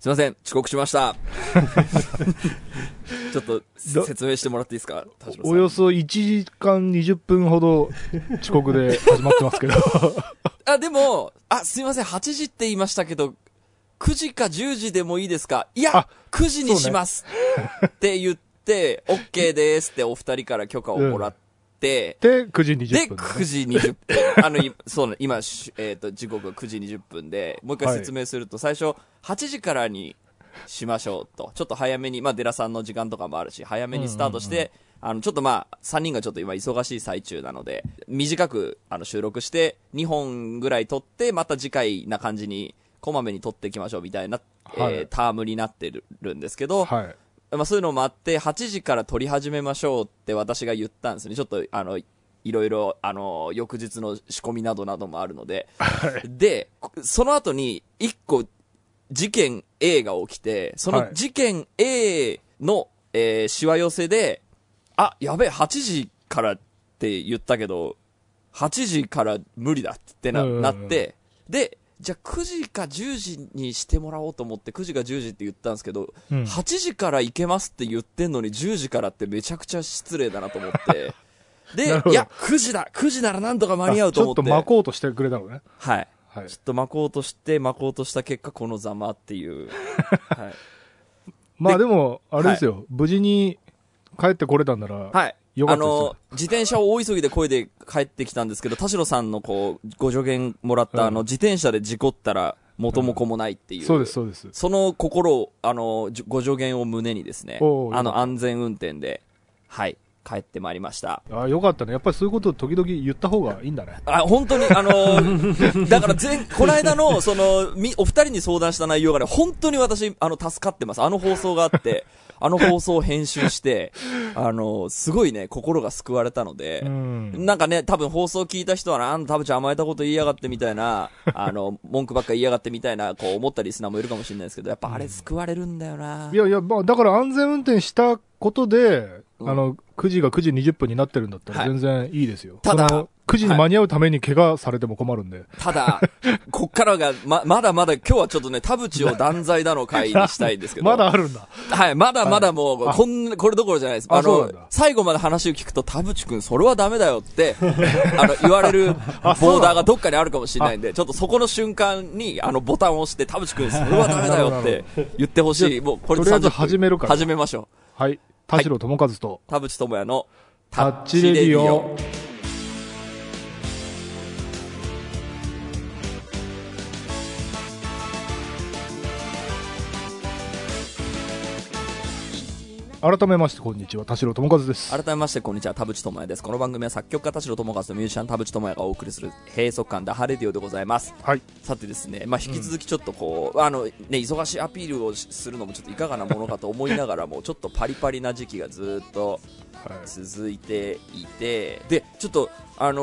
すいません、遅刻しました。ちょっとど説明してもらっていいですか？およそ1時間20分ほど遅刻で始まってますけど。あ、でも、あ、すいません、8時って言いましたけど、9時か10時でもいいですか？いやあ、9時にします、って言って、OK ですってお二人から許可をもらって、で、9時20で、分、9時20分。あの、いそうね、今、しえっ、と、時刻が9時20分で、もう一回説明すると、最初、8時からにしましょうと。ちょっと早めに、まあ、デラさんの時間とかもあるし、早めにスタートして、あの、ちょっとまあ、3人がちょっと今忙しい最中なので、短く、あの、収録して、2本ぐらい撮って、また次回な感じに、こまめに撮っていきましょうみたいな、はいえータームになってるるんですけど、はい。まあ、そういうのもあって、8時から撮り始めましょうって私が言ったんですね。ちょっと、あの、いろいろ、あの、翌日の仕込みなどなどもあるので。で、その後に、一個、事件 A が起きて、そのはい事件 A の、えー、しわ寄せで、あ、やべえ、8時からって言ったけど、8時から無理だってな、なって、で、じゃあ9時か10時にしてもらおうと思って、9時か10時って言ったんですけど、うん8時から行けますって言ってんのに10時からってめちゃくちゃ失礼だなと思って。でいや、9時だ !9 時ならなんとか間に合うと思って。ちょっと巻こうとしてくれたのね。はい。はいちょ。っと巻こうとして、巻こうとした結果、このざまっていう。はい。まあでも、あれですよ、無事に帰ってこれたんなら、はい。あよかったですよの、自転車を大急ぎで声で帰ってきたんですけど、田代さんのこう、ご助言もらった、うんあの、自転車で事故ったら元も子もないっていう。そうです、そうです。その心を、あの、じご助言を胸にですねお、うあの、安全運転で、はい、帰ってまいりました。あよかったね。やっぱりそういうことを時々言った方がいいんだね。あ、本当に、あのー だから前、この間の、その、み、お二人に相談した内容がね、本当に私、あの、助かってます。あの放送があって、あの放送を編集して、あのすごいね、心が救われたので、うん。なんかね、多分放送聞いた人はな、あんた田淵甘えたこと言いやがってみたいな、あの、文句ばっか言いやがってみたいな、こう思ったリスナーもいるかもしれないですけど、やっぱあれ救われるんだよな。いやいや、まあ、だから安全運転したことで、うんあの、9時が9時20分になってるんだったらはい全然いいですよ。ただ9時に間に合うために怪我されても困るんで。ただ、こっからが、ま、まだまだ、今日はちょっとね、田淵を断罪だの会にしたいんですけど。まだあるんだ。はい、まだまだもう、あこん、これどころじゃないです。あの最後まで話を聞くと、田淵くん、それはダメだよって、あの、言われるボーダーがどっかにあるかもしれないんで、ちょっとそこの瞬間に、あの、ボタンを押して、田淵くん、それはダメだよって言ってほしい。もう、これとりあえず30分始めるから始めましょう。はい。田代智和と、田淵智也の、タッチレディオ。改めまして、こんにちは。田代智和です。改めまして、こんにちは、田淵智也です。この番組は作曲家田代智和とミュージシャン田淵智也がお送りする閉塞感ダハレディオでございます。はい。さてですね、まあ、引き続きちょっとこう、あのね、忙しいアピールをしするのもちょっといかがなものかと思いながらも、ちょっとパリパリな時期がずっとはい。続いていて、で、ちょっと、あの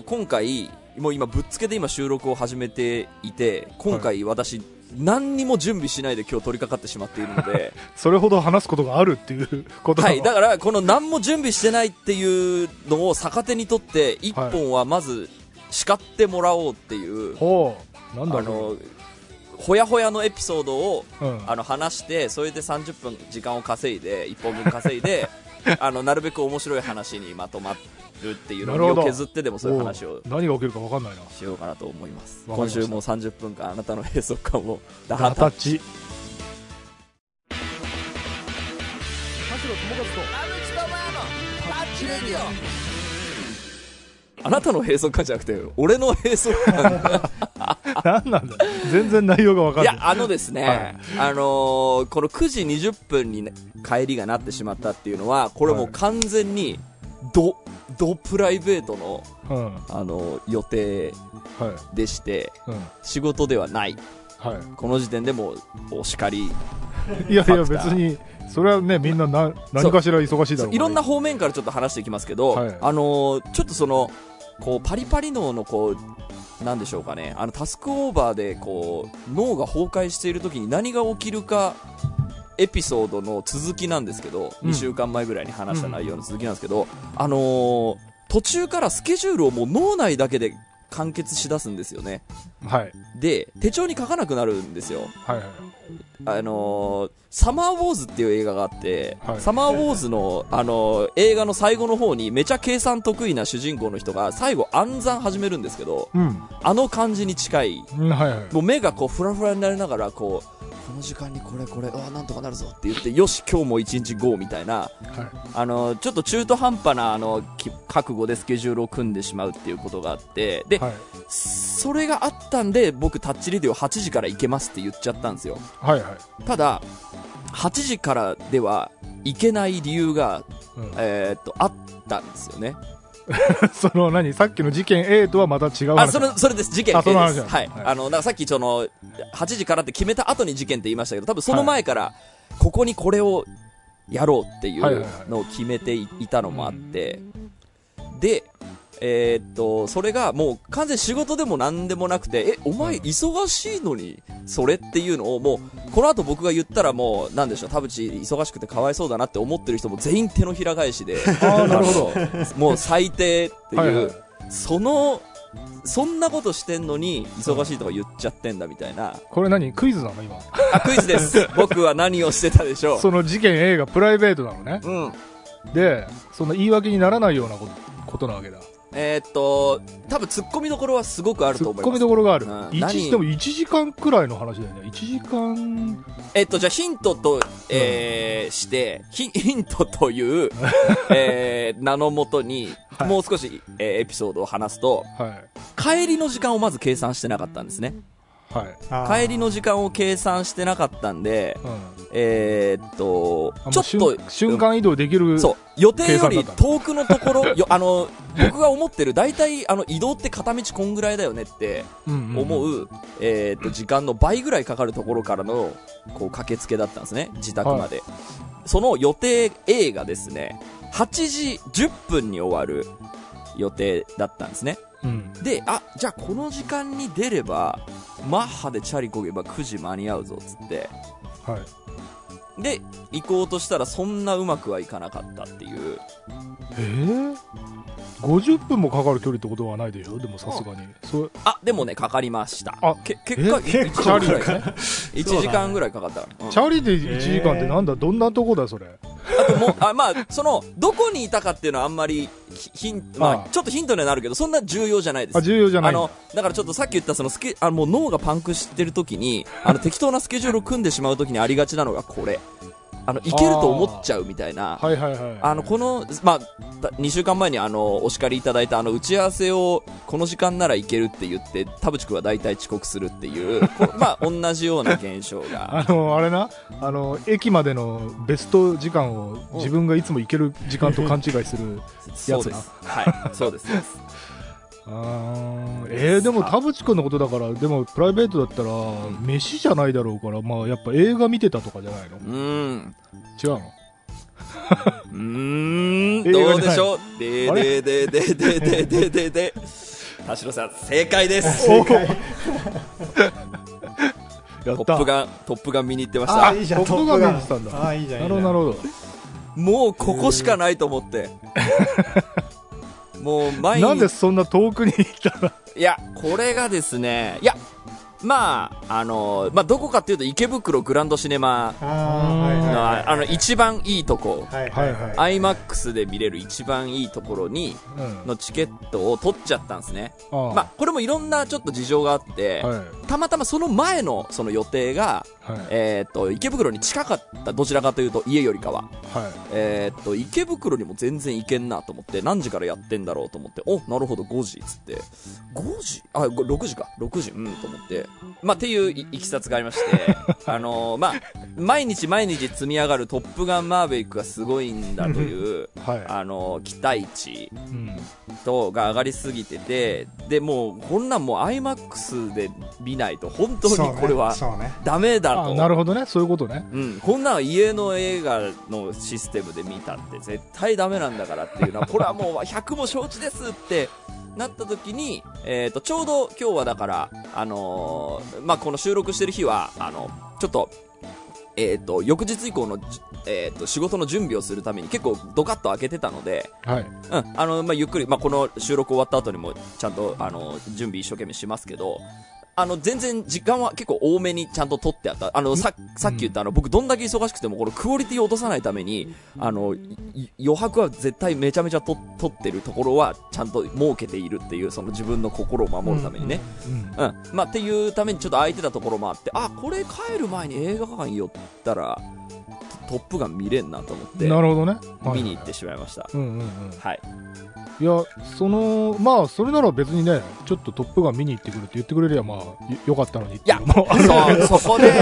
ー今回、もう今ぶっつけで今収録を始めていて、今回私、何にも準備しないで今日取り掛かってしまっているので、それほど話すことがあるっていうことはい、だからこの何も準備してないっていうのを逆手にとって、一本はまず叱ってもらおうっていう、ほう。なんだろあの、ほやほやのエピソードをう。うん。あの話してそれで30分時間を稼いで1本分稼いで あのなるべく面白い話にまとまるっていうのを削ってでもそういう話を何が起きるか分かんないな。しようかなと思います今週も30分間あなたの閉塞感をダダハタタッチ。田代智和と、あなたの閉塞感じゃなくて俺の閉塞感何なんだよ全然内容が分かんない。いやあのですね、あのーこの9時20分に、ね、帰りがなってしまったっていうのはこれもう完全にドドプライベートの、うん。あの予定はい。でしてうん。仕事ではないはこの時点でもうお叱りい。いやいや、別に、それはね、みんなな何かしら忙しいだろういろんな方面からちょっと話していきますけど、はいあのーちょっとそのこうパリパリ脳のこうなんでしょうかねあのタスクオーバーでこう脳が崩壊している時に何が起きるかエピソードの続きなんですけど、うん2週間前ぐらいに話した内容の続きなんですけど、あのー途中からスケジュールをもう脳内だけで完結しだすんですよね。はい。で、手帳に書かなくなるんですよ。はいはい。あのーサマーウォーズっていう映画があって、はいサマーウォーズの、あのー映画の最後の方にめちゃ計算得意な主人公の人が最後暗算始めるんですけど、うん。あの感じに近い、うんはいはい。もう目がこうフラフラになりながら、こう、この時間にこれこれ、うわ、なんとかなるぞって言って、よし、今日も一日 GO みたいな、はい。あのーちょっと中途半端な、あの、き覚悟でスケジュールを組んでしまうっていうことがあって、で、はい。それがあったんで、僕タッチレディオ8時から行けますって言っちゃったんですよ。はいはい。ただ、8時からでは行けない理由が、うんえーっと、あったんですよね。その何？さっきの事件 A とはまた違う話。あ、それ、それです。事件あ A です。はい。はいあの、だからさっきその、8時からって決めた後に事件って言いましたけど、多分その前から、ここにこれをやろうっていうのを決めていたのもあって、で、えーっと、それがもう完全仕事でも何でもなくて、え、お前忙しいのに、それっていうのをもう、この後僕が言ったらもう、なんでしょう、田淵忙しくてかわいそうだなって思ってる人も全員手のひら返しで、ああ、なるほど。もう最低っていう、はいはいその、そんなことしてんのに、忙しいとか言っちゃってんだみたいな。これ何クイズなの今？あ、クイズです。僕は何をしてたでしょう。その事件 A がプライベートなのね。うん。で、その言い訳にならないようなことことなわけだ。えーっと、多分突っ込みどころはすごくあると思います。込みどころがある。うんでも1時間くらいの話だよね。1時間、えっと、じゃあヒントと、えーして、ヒヒントという、えー名のもとに、はいもう少し、えーエピソードを話すと、はい。帰りの時間をまず計算してなかったんですね。はい。帰りの時間を計算してなかったんで、うん。えーっとあ、ちょっと瞬瞬間移動できる。そう、予定より遠くのところ、よあの、僕が思ってる、大体、あの、移動って片道こんぐらいだよねってうんうんうん思う、えーっと、時間の倍ぐらいかかるところからの、こう、駆けつけだったんですね、自宅まで。その予定 A がですね、8時10分に終わる予定だったんですね。うん。で、あ、じゃあこの時間に出れば、マッハでチャリこげば9時間に合うぞ、つって。はい。で、行こうとしたらそんなうまくはいかなかったっていう。えー、50分もかかる距離ってことはないでしょ？でもさすがに。そうあ、でもね、かかりました。あけ結果、え？1結構時間ぐらいかね。1時間ぐらいかかった。うんチャリで1時間ってなんだ、どんなとこだそれ？あともう、あ、まあ、その、どこにいたかっていうのはあんまり、ヒヒンまああ、ちょっとヒントにはなるけど、そんな重要じゃないです。あ、重要じゃないあの、だからちょっとさっき言ったそのスケ、あのもう脳がパンクしてる時に、あの適当なスケジュールを組んでしまう時にありがちなのがこれ。あの、いけると思っちゃうみたいな。はいはいはい。あの、この、まあ、2週間前にあの、お叱りいただいたあの、打ち合わせを、この時間ならいけるって言って、田淵くんは大体遅刻するっていう、こ まあ、同じような現象が。あの、あれな、あの、駅までのベスト時間を自分がいつも行ける時間と勘違いする。そうです。はい。そうです。えー、でも田淵君のことだから、でもプライベートだったら、飯じゃないだろうから、まあやっぱ映画見てたとかじゃないの？うーん。違うの？うーん、どうでしょう？ででででででででで。田代さん、正解です。お やトった。ップガン、トップガン見に行ってましあた。ーいいじゃん。トップガン見てたんだ。あーいいじゃん。ないるほど。なるほど。もうここしかないと思って。もう毎日。なんでそんな遠くに行ったの？いや、これがですね、いや、まあ、あの、まあ、どこかっていうと池袋グランドシネマの、はいあの、一番いいとこ、はいはいはい。IMAX で見れる一番いいところに、うん。のチケットを取っちゃったんですね。まあ、これもいろんなちょっと事情があって、はい。たまたまその前のその予定が、はい。えーっと、池袋に近かった、どちらかというと家よりかは。はい。えーっと、池袋にも全然行けんなと思って、何時からやってんだろうと思って、お、なるほど、5時、つって。5時？あ、ご6時か。6時、うん、と思って。まあ、っていういいきさつがありまして、あのーまあ、毎日毎日積み上がるトップガンマーヴェリックがすごいんだという、はい。あのー期待値うん。と、が上がりすぎてて、で、もう、こんなんもう IMAX で見ないと、本当にこれはダメだあと。なるほどね。そういうことね。うん、こんなん家の映画のシステムで見たって絶対ダメなんだからっていうのは、これはもう100も承知ですってなった時に、えっ、と、ちょうど今日はだから、あのーまあ、この収録してる日は、あの、ちょっと、えっ、と、翌日以降のじ、えっ、と、仕事の準備をするために結構ドカッと開けてたので、はい。うん、あの、まあ、ゆっくり、まあ、この収録終わった後にも、ちゃんと、あの、準備一生懸命しますけど、あの、全然時間は結構多めにちゃんと取ってあった。あの、さ、さっき言ったあの、僕どんだけ忙しくても、このクオリティを落とさないために、あの、い余白は絶対めちゃめちゃと取ってるところは、ちゃんと設けているっていう、その自分の心を守るためにね。うん。うん。まあ、っていうためにちょっと空いてたところもあって、あ、これ帰る前に映画館寄ったら、トトップガン見れんなと思って、なるほどね。はい見に行ってしまいました。うんうんうん。はい。いや、その、まあ、それなら別にね、ちょっとトップガン見に行ってくるって言ってくれりゃ、まあ、よよかったのにいやもあるそう、そこで、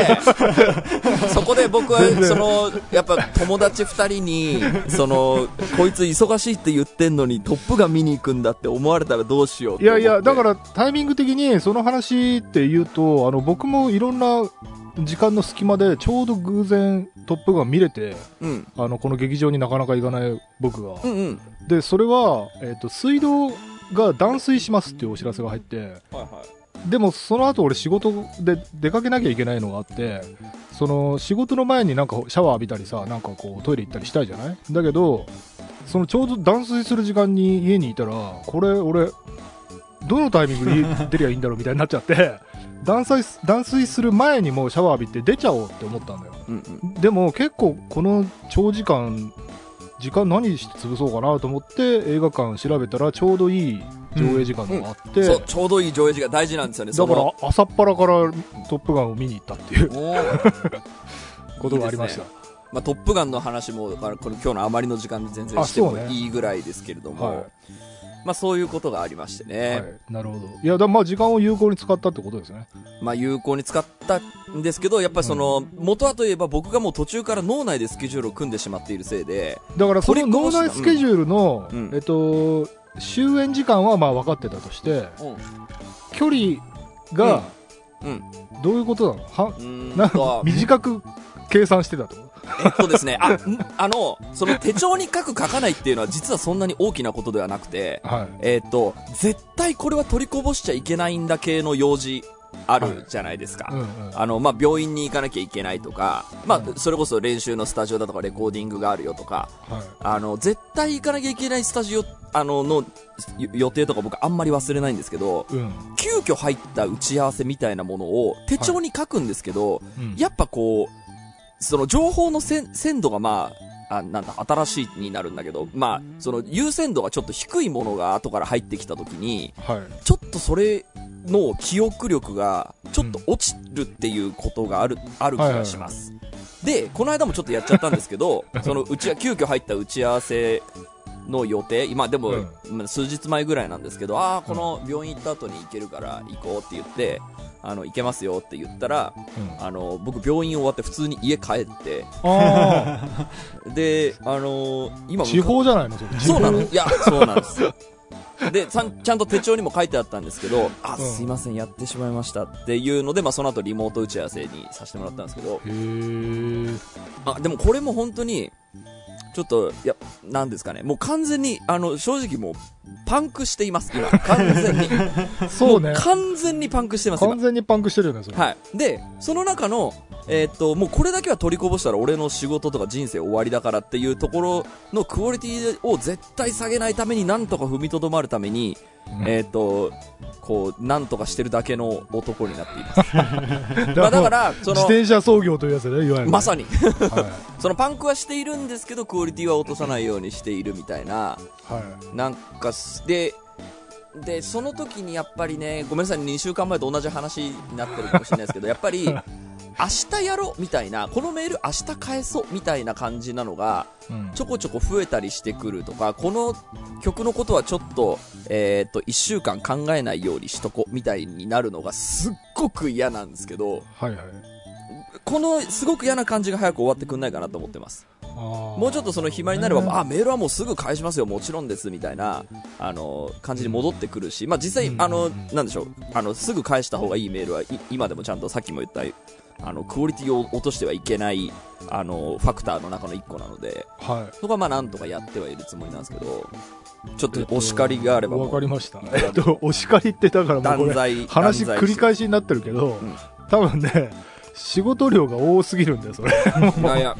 そこで僕は、その、やっぱ友達二人に、その、こいつ忙しいって言ってんのに、トップガン見に行くんだって思われたらどうしよういやいや、だからタイミング的にその話って言うと、あの、僕もいろんな時間の隙間でちょうど偶然トップガン見れて、うん。あの、この劇場になかなか行かない僕が。うんうん。で、それは、えっ、と、水道が断水しますっていうお知らせが入って、はいはい。でもその後俺仕事で出かけなきゃいけないのがあって、その仕事の前になんかシャワー浴びたりさ、なんかこうトイレ行ったりしたいじゃない？だけど、そのちょうど断水する時間に家にいたら、これ俺、どのタイミングで出りゃいいんだろうみたいになっちゃって、断水す断水する前にもうシャワー浴びて出ちゃおうって思ったんだよ。うんうん。でも結構この長時間、時間何して潰そうかなと思って映画館調べたらちょうどいい上映時間があって、そう、ちょうどいい上映時間大事なんですよね、だから朝っぱらからトップガンを見に行ったっていう。ことがありました。いいまあ、トップガンの話も、だからこれ今日のあまりの時間で全然してもいいぐらいですけれども、はいまあそういうことがありましてね。はい、なるほど。いや、だまあ時間を有効に使ったってことですね。まあ有効に使ったんですけど、やっぱりその、元はといえば僕がもう途中から脳内でスケジュールを組んでしまっているせいで、だからその脳内スケジュールの、うんえっと、終演時間はまあ分かってたとして、距離がうん。どういうことなの？はうーんなと短く計算してたってこえっとですね、あ、んあの、その手帳に書く書かないっていうのは実はそんなに大きなことではなくて、とはい。えっと、絶対これは取りこぼしちゃいけないんだ系の用事あるじゃないですか。うんうん。あの、まあ、病院に行かなきゃいけないとか、まうんあ、それこそ練習のスタジオだとかレコーディングがあるよとか、はい。あの、絶対行かなきゃいけないスタジオ、あの、のよ予定とか僕あんまり忘れないんですけど、うん。急遽入った打ち合わせみたいなものを手帳に書くんですけど、うんやっぱこう、その情報の鮮度がまあ、あ、なんだ、新しいになるんだけど、まあ、その優先度がちょっと低いものが後から入ってきた時に、はい。ちょっとそれの記憶力がちょっと落ちるっていうことがある、ある気がします。で、この間もちょっとやっちゃったんですけど、そのうちは急遽入った打ち合わせの予定、今でも、数日前ぐらいなんですけど、ああ、この病院行った後に行けるから行こうって言って、あの、行けますよって言ったら、うん。あの、僕病院終わって普通に家帰って、あ で、あの今あ、地方じゃないの？そうなの。地いや、そうなんですよ。で、ちゃんちゃんと手帳にも書いてあったんですけど、あ、うん。すいません、やってしまいましたっていうので、まあ、その後リモート打ち合わせにさせてもらったんですけど。あ、でもこれも本当に、ちょっと、いや、なんですかね、もう完全に、あの、正直もう、パンクしています、今。完全に。そうねも。完全にパンクしてます、今完。全にパンクしてるよね、それ。はい。で、その中の、えーっと、もうこれだけは取りこぼしたら俺の仕事とか人生終わりだからっていうところのクオリティを絶対下げないためになんとか踏みとどまるために、う んえーっと、こう、なんとかしてるだけの男になっています。まあだから、そ自の、転車操業というやつね、いわゆる。まさに、は そのパンクはしているんですけど、クオリティは落とさないようにしているみたいな、い。はい。なんかす、で、で、その時にやっぱりね、ごめんなさい、2週間前と同じ話になってるかもしれないですけど、やっぱり、明日やろうみたいな、このメール明日返そうみたいな感じなのが、うんちょこちょこ増えたりしてくるとか、この曲のことはちょっと、えっ、と、1週間考えないようにしとこみたいになるのがすっごく嫌なんですけど、はいはい。このすごく嫌な感じが早く終わってくんないかなと思ってます。ももうちょっとその暇になれば、ね。あ、メールはもうすぐ返しますよ、もちろんです、みたいな、あの、感じに戻ってくるし、まあ実際う、ん。あの、なんでしょう、あの、すぐ返した方がいいメールはい、今でもちゃんとさっきも言った、あの、クオリティを落としてはいけない、あの、ファクターの中の一個なので、はい。そこはまあなんとかやってはいるつもりなんですけど、ちょっとお叱りがあればもわう、かりました。えっと、お叱りってだからもう話繰り返しになってるけど、ん。多分ね、仕事量が多すぎるんだよ、それ。いやいや、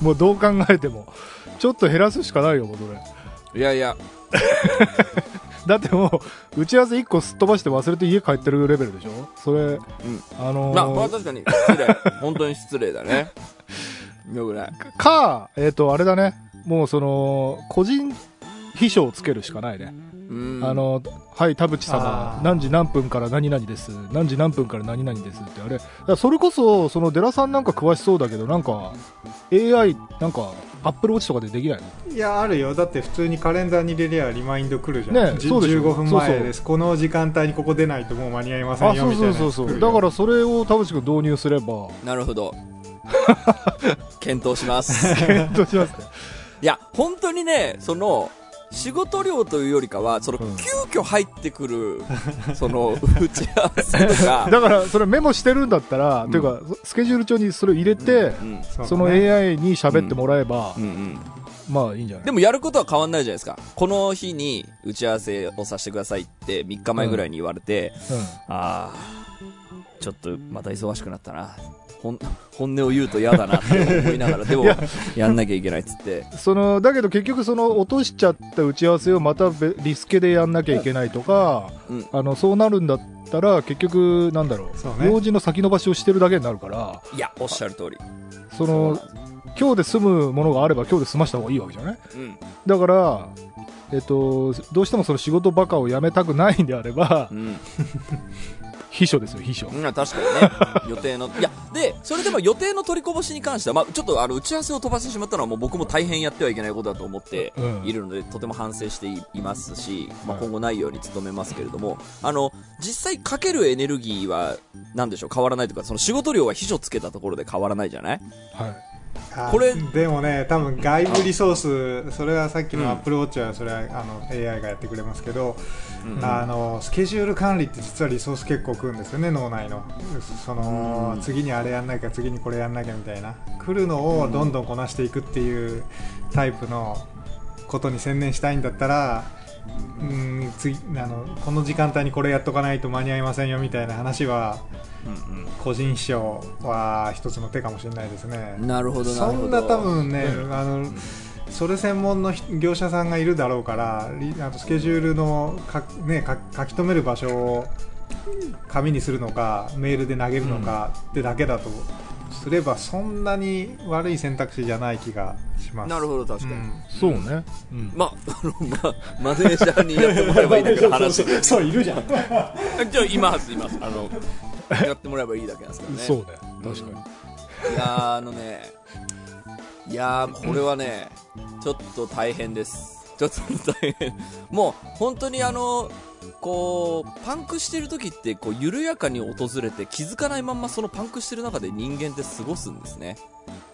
もうどう考えても。ちょっと減らすしかないよ、もうそれ。いやいや、だってもう、打ち合わせ1個すっ飛ばして忘れて家帰ってるレベルでしょ？それ、うん。あのーまあ、これは確かに失礼。本当に失礼だね。よくない。か、えっ、と、あれだね。もうその、個人秘書をつけるしかないね。うん。あ、の、はい、田淵様何時何分から何々です。何時何分から何々ですって、あれ。それこそ、その、デラさんなんか詳しそうだけど、なんか、AI、なんか、アップルウォッチとかでできないの？いやあるよだって普通にカレンダーに入れりゃリマインド来るじゃん、じねそうでしょ15分前そうそうですこの時間帯にここ出ないともう間に合いませんあ、そうよみたいそうそうそう。だからそれを田淵君導入すれば、なるほど。検討します。検討しますね。いや、本当にね、その、仕事量というよりかは、その、うん。急遽入ってくる、その、打ち合わせとか、だから、それメモしてるんだったら、うん。というか、スケジュール帳にそれを入れて、うん。その AI に喋ってもらえば、うん。うん。まあいいんじゃない？でもやることは変わんないじゃないですか。この日に打ち合わせをさせてくださいって3日前ぐらいに言われて、ああ、ちょっとまた忙しくなったな。本本音を言うと嫌だなって思いながら、でもいや、やんなきゃいけないっつって。うん。その、だけど結局その落としちゃった打ち合わせをまたべリスケでやんなきゃいけないとか、うん。あの、そうなるんだったら、結局、なんだろう、そうね用事の先延ばしをしてるだけになるから、いや、おっしゃる通り。その、今日で済むものがあれば今日で済ました方がいいわけじゃない？うん。だから、えっと、どうしてもその仕事バカをやめたくないんであればう、ん。秘書ですよ、秘書。うん、確かにね。予定の、いや、で、それでも予定の取りこぼしに関しては、まあ、ちょっとあの、打ち合わせを飛ばしてしまったのはもう僕も大変やってはいけないことだと思ってうんいるので、とても反省していいますし、まあ、はい今後ないように努めますけれども、あの、実際かけるエネルギーは、なんでしょう、変わらないというか、その仕事量は秘書つけたところで変わらないじゃない？はい。あこれでもね多分外部リソースそれはさっきうん。のアップルウォッチはそれはあの AI がやってくれますけど、うん。あのスケジュール管理って実はリソース結構食うんですよね脳内の。その、うん。次にあれやんなきゃ次にこれやんなきゃみたいな。来るのをどんどんこなしていくっていうタイプのことに専念したいんだったらうん次あのこの時間帯にこれやっとかないと間に合いませんよみたいな話はうん個人秘書は一つの手かもしれないですね。うんなるほど。そんな多分ね、うあのそれ専門のひ業者さんがいるだろうからリあとスケジュールのか、ね、か書き留める場所を紙にするのかメールで投げるのかってだけだとすればそんなに悪い選択肢じゃない気がします。なるほど、確かに。うんそうね。うん。まあ、あ の、まあ、マネージャーにやってもらえばいいだけの話で。そういるじゃんじゃあ、います、います。あの、やってもらえばいいだけなんですからね。そうね。確かに。いやー、あのね、いやー、これはね、ちょっと大変です。ちょっと大変。もう、本当にあの、こう、パンクしてる時って、こう、緩やかに訪れて、気づかないまんまそのパンクしてる中で人間って過ごすんですね。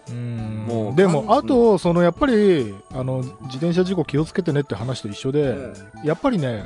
うん。もうでも、あと、そのやっぱりあの自転車事故気をつけてねって話と一緒で、やっぱりね、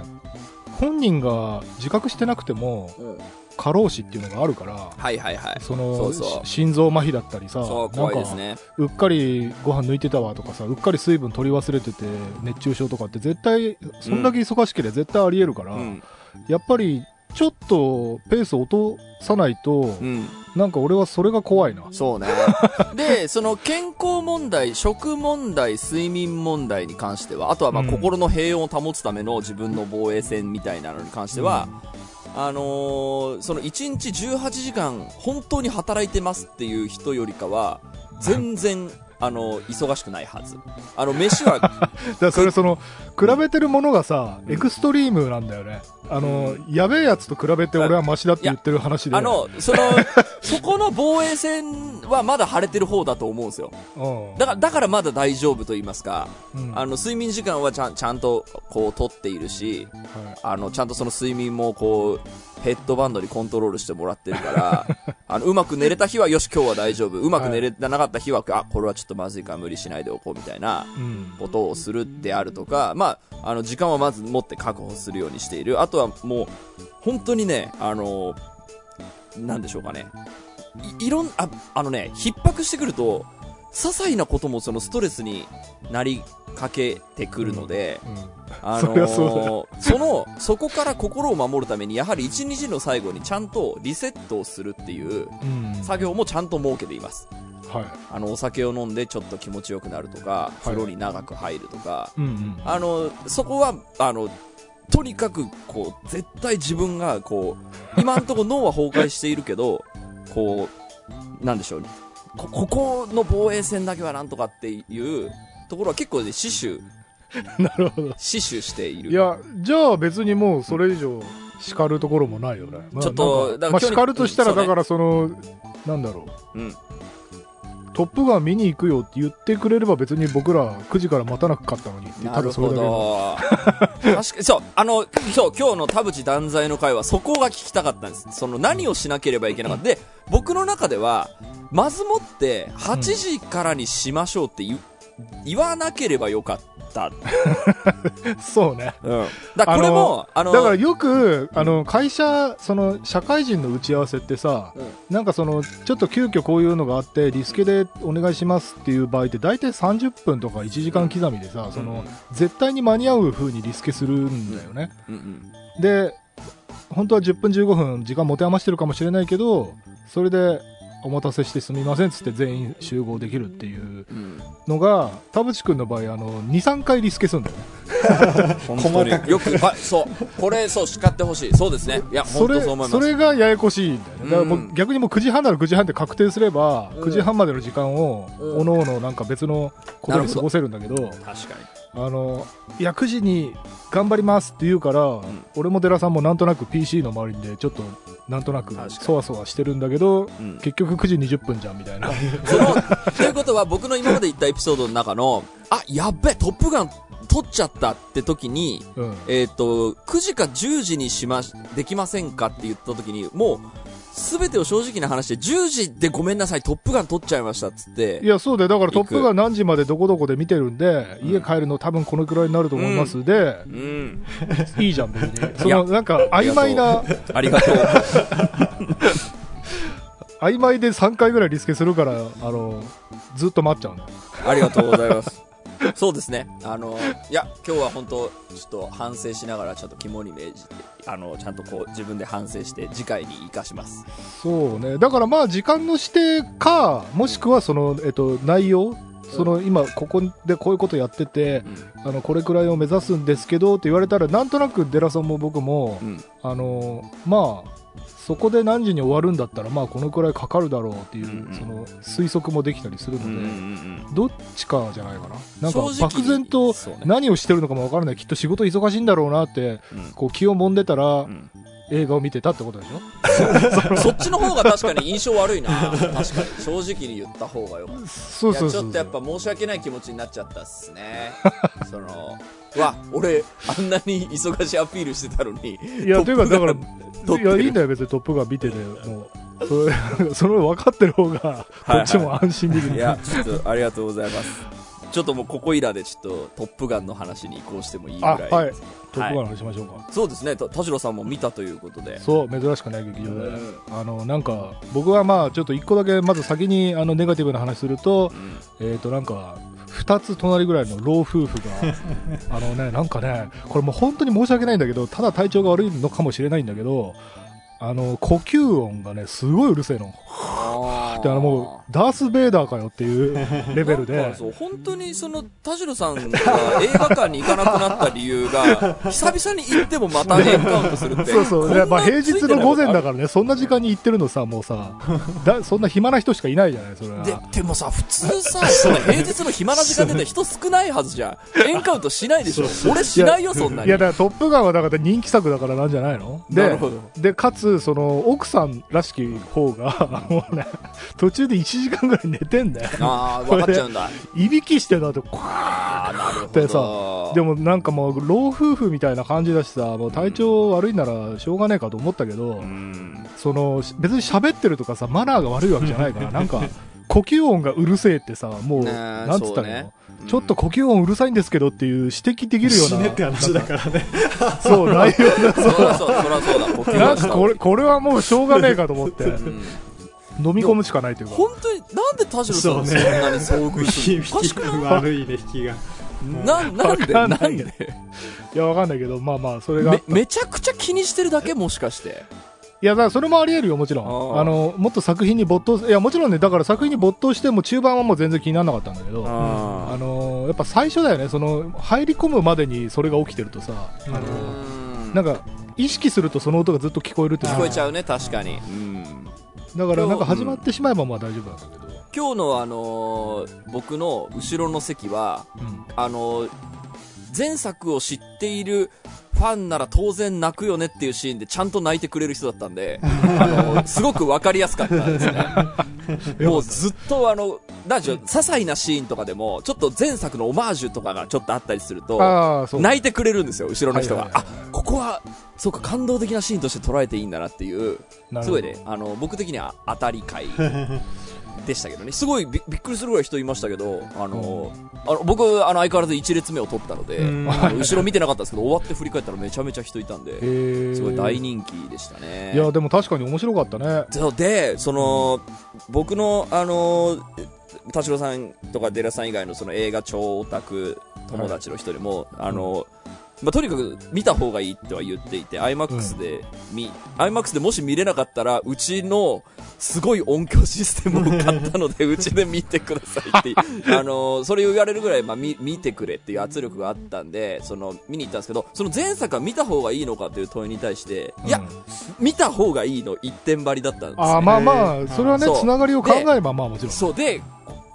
本人が自覚してなくても、うん過労死っていうのがあるから、はいはいはい。そのそうそうし心臓麻痺だったりさ、そう、なんか怖いですね。うっかりご飯抜いてたわとかさ、うっかり水分取り忘れてて熱中症とかって絶対、そんだけ忙しければ絶対ありえるから、うん。やっぱりちょっとペースを落とさないと、うん。なんか俺はそれが怖いな。そうね。で、その健康問題、食問題、睡眠問題に関しては、あとはまあうん心の平穏を保つための自分の防衛線みたいなのに関しては、あのーその1日18時間本当に働いてますっていう人よりかは、全然、あの忙しくないはず。あの、飯は、だからそれその、比べてるものがさ、エクストリームなんだよね。あの、やべえやつと比べて俺はマシだって言ってる話で。あの、その、そこの防衛線はまだ晴れてる方だと思うんですよ。うん、だから、だからまだ大丈夫と言いますか、うんあの、睡眠時間はちゃんちゃんと、こう、取っているし、はいあの、ちゃんとその睡眠も、こう、ヘッドバンドにコントロールしてもらってるから、あの、うまく寝れた日は、よし、今日は大丈夫。うまく寝れてなかった日は、あ、これはちょっとまずいから無理しないでおこうみたいなうんことをするであるとか、まあ、あの、時間はまず持って確保するようにしている。あとはもう、本当にね、あの、なんでしょうかね。いいろん、あ、あのね、逼迫してくると、些細なこともそのストレスになりかけてくるので、あそりゃそうだのーその、そこから心を守るために、やはり一日の最後にちゃんとリセットをするっていううん。うん。作業もちゃんと設けています。はい。あの、お酒を飲んでちょっと気持ちよくなるとか、はい風呂に長く入るとか、うんうん。あの、そこは、あの、とにかく、こう、絶対自分が、こう、今んところ脳は崩壊しているけど、こう、なんでしょう、こ、ここの防衛戦だけはなんとかっていうところは結構ね、死守、なるほど。死守している。いや、じゃあ別にもうそれ以上叱るところもないよね。まあちょっとだから今日に叱るとしたら、だからその、なんだろう。うん。トップガン見に行くよって言ってくれれば別に僕ら9時から待たなかったのにって、なるほそれだけでど。確かに、そう、あの、そう、今日の田淵断罪の会はそこが聞きたかったんです。その何をしなければいけなかった。で、僕の中では、まずもって8時からにしましょうって言,、言わなければよかった。そうね。うん。だからこれも、あの、だからよく、あの、会社、その、社会人の打ち合わせってさ、うんなんかその、ちょっと急遽こういうのがあって、リスケでお願いしますっていう場合って、大体30分とか1時間刻みでさ、その、絶対に間に合う風にリスケするんだよね。うんうん。で、本当は10分15分時間持て余してるかもしれないけど、それで、お待たせしてすみませんっつって全員集合できるっていううん。のが、田淵くんの場合、あの、2、3回リスケするんだよね。細かくよく、あ、そう。これ、そう、叱ってほしい。そうですね。いや、それ本当そう思います。それがややこしいんだよね、だからもううん逆にもう9時半なら9時半って確定すれば、うん9時半までの時間を、うんおのおのなんか別のことに過ごせるんだけど、確かあのいや、9時に頑張りますって言うから、俺も寺さんもなんとなく PC の周りでちょっとなんとなくそわそわしてるんだけど、に。うん。結局9時20分じゃんみたいな。その、ということは僕の今まで言ったエピソードの中の、あ、やっべ、トップガン取っちゃったって時に、うんえっ、と、9時か10時にしまし、できませんかって言った時に、もう、すべてを正直な話で、10時でごめんなさい、トップガン取っちゃいましたっつって。い、や、そうで、だからトップが何時までどこどこで見てるんで、うん。家帰るの多分このくらいになると思います、で。う、ん、いいじゃん、別に。その、なんか、曖昧な、ありがとう。曖昧で3回ぐらいリスケするから、あの、ずっと待っちゃう。ありがとうございます。そうですね。あの、いや、今日は本当、ちょっと反省しながら、ちょっと肝に銘じて、あの、ちゃんとこう、自分で反省して、次回に生かします。そうね。だからまあ、時間の指定か、もしくはその、えっと、内容、その今、ここでこういうことやってて、うん。あの、これくらいを目指すんですけどって言われたら、なんとなくデラさんも僕も、うん。あの、まあ、そこで何時に終わるんだったら、まあ、このくらいかかるだろうっていう、その推測もできたりするので、どっちかじゃないかな。なんか漠然と何をしてるのかもわからない。きっと仕事忙しいんだろうなって、うんこう気を揉んでたら、うん映画を見てたってことでしょ？そっちの方が確かに印象悪いな。確かに。正直に言った方がよかった。そうそうそういやちょっとやっぱ申し訳ない気持ちになっちゃったっすね。その、う わ、俺、あんなに忙しいアピールしてたのに。いや、というか、だから、いや、いいんだよ、別にトップガン見てて、もう、それ、それ分かってる方が、こっちも安心できる。いや、ちょっとありがとうございます。ちょっともうここいらでちょっとトップガンの話に移行してもいいぐらい。あはいトップガンの話しましょうか。そうですね、た田代さんも見たということで。そう、珍しくない劇場で。うんあの、なんか、僕はまあ、ちょっと一個だけ、まず先に、あの、ネガティブな話すると、うんえっ、と、なんか、二つ隣ぐらいの老夫婦が、あのね、なんかね、これもう本当に申し訳ないんだけど、ただ体調が悪いのかもしれないんだけど、あの、呼吸音がね、すごいうるせえの。あーで、あのもう、ダース・ベイダーかよっていう レベルで。か、そう本当にその田代さんが映画館に行かなくなった理由が 久々に行ってもまたエンカウントするって。そうそう。でまあ、平日の午前だかからね、そんな時間に行ってるのさ、もうさ、だそんな暇な人しかいないじゃない、それは。ででもさ普通さその平日の暇な時間で人少ないはずじゃん。エンカウントしないでしょ。俺しないよそんなに。いや、だからトップガンはだから人気作だからなんじゃないの？でなるほど、で、かつ、その、奥さんらしき方が、もうね、途中で1時間ぐらい寝てんだよ。ああ分かっちゃうんだ。いびきしてんだって、こああなるほでさどでもなんかもう、老夫婦みたいな感じだしさ、もう体調悪いならしょうがねえかと思ったけど、うん。その、別に喋ってるとかさ、マナーが悪いわけじゃないから、なんか、呼吸音がうるせえってさ、もう、なんつったらいいの、ちょっと呼吸音うるさいんですけどっていう指摘できるような、死ねって話だからね。そう、内容だ。そうそりゃそうだ。呼吸なんかこれ、これはもうしょうがねえかと思って。うん飲み込むしかないというか。本当になんで田代さんそうね。そんなに遭遇するの？おかしくない悪いね引きがななんでななんで？いやわかんないけどまあまあそれがめめちゃくちゃ気にしてるだけ？もしかして。いやだそれもありえるよもちろん。あのもっと作品に没頭いやもちろんねだから作品に没頭しても中盤はもう全然気にならなかったんだけどああ。のーやっぱ最初だよねその入り込むまでにそれが起きてるとさあのーなんか意識するとその音がずっと聞こえるって聞こえちゃうね確かに。うんだからなんか始まってしまえばまあ大丈夫なんだけど、今日のあのー僕の後ろの席はうん。あのー前作を知っているファンなら当然泣くよねっていうシーンでちゃんと泣いてくれる人だったんで、あのーすごくわかりやすかったですね。もうずっとあの、なんでしょう、些細なシーンとかでも、ちょっと前作のオマージュとかがちょっとあったりすると、泣いてくれるんですよ、後ろの人が。はいはいはい。あ、ここは、そうか、感動的なシーンとして捉えていいんだなっていう、すごいね、あの、僕的には当たり会 でしたけどね、すごいびびっくりするぐらい人いましたけど、あの、あの僕、あの、相変わらず1列目を取ったので、の後ろ見てなかったんですけど、終わって振り返ったらめちゃめちゃ人いたんで、すごい大人気でしたね。いやでも確かに面白かったね。で、その、僕の、あの、田代さんとかデラさん以外のその映画超オタク友達の人にも、あの、まあ、とにかく見た方がいいっては言っていて、IMAX で見、IMAX でもし見れなかったら、うちのすごい音響システムを買ったので、うちで見てくださいって あの、それを言われるぐらい、まあ、見、見てくれっていう圧力があったんで、その、見に行ったんですけど、その前作は見た方がいいのかという問いに対して、いやうん、見た方がいいの一点張りだったんですよ。ああまあまあそれはねつながりを考えればまあもちろん。そう。で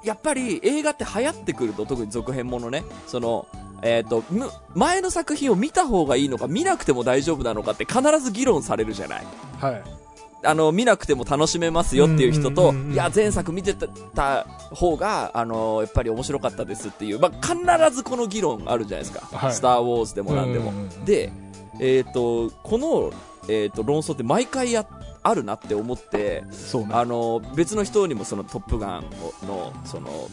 やっぱり映画って流行ってくると特に続編ものねそのえー、とむ前の作品を見た方がいいのか見なくても大丈夫なのかって必ず議論されるじゃない。はいあの見なくても楽しめますよっていう人と、いや前作見てた方があのやっぱり面白かったですっていう、まあ、必ずこの議論あるじゃないですか「はい。スター・ウォーズ」でも何でも、で、えー、とこの、えー、と論争って毎回やあるなって思ってあの別の人にもその「トップガンを」のその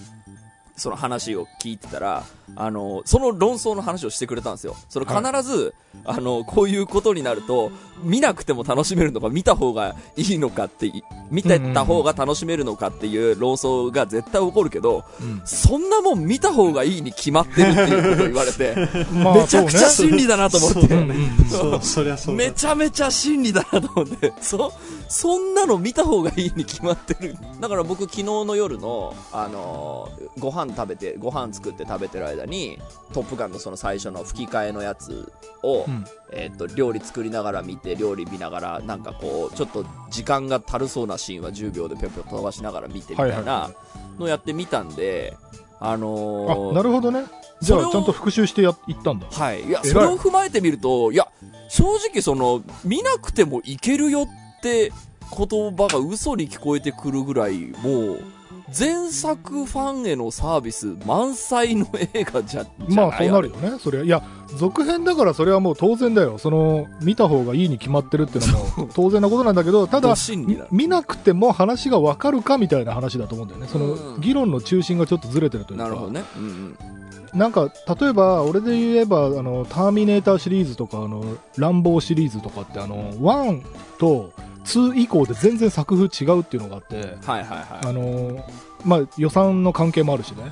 その話を聞いてたらあのその論争の話をしてくれたんですよ。その必ず、あのこういうことになると見なくても楽しめるのか見た方がいいのかってい見てた方が楽しめるのかっていう論争が絶対起こるけど、うん。そんなもん見た方がいいに決まってるっていうことを言われて まあめちゃくちゃ真理だなと思って、めちゃめちゃ真理だなと思って、そ、そんなの見た方がいいに決まってる。だから僕昨日の夜の、あのーご飯食べて、ご飯作って食べてる間に、トップガンのその最初の吹き替えのやつを、うん。えっと、料理作りながら見て、料理見ながら、なんかこう、ちょっと時間が足るそうなシーンは10秒でぴょぴょ飛ばしながら見てみたいはいはいなはのをやってみたんで、あのあーなるほどねじゃあちゃんと復習してや行ったんだ。はい。いや、それを踏まえてみると、いや、正直その、見なくてもいけるよって言葉が嘘に聞こえてくるぐらい、もう、前作ファンへのサービス満載の映画じゃ、まあそうなるよねそれいや続編だからそれはもう当然だよ。その見た方がいいに決まってるっていうのも当然なことなんだけどたどだ見なくても話が分かるかみたいな話だと思うんだよね。そうん。の議論の中心がちょっとずれてるというか。なるほどね。うんうん。なんか例えば俺で言えばあの「ターミネーター」シリーズとかあの「ランボー」シリーズとかってあの1と2以降で全然作風違うっていうのがあってはいはいはあのまあ、予算の関係もあるしね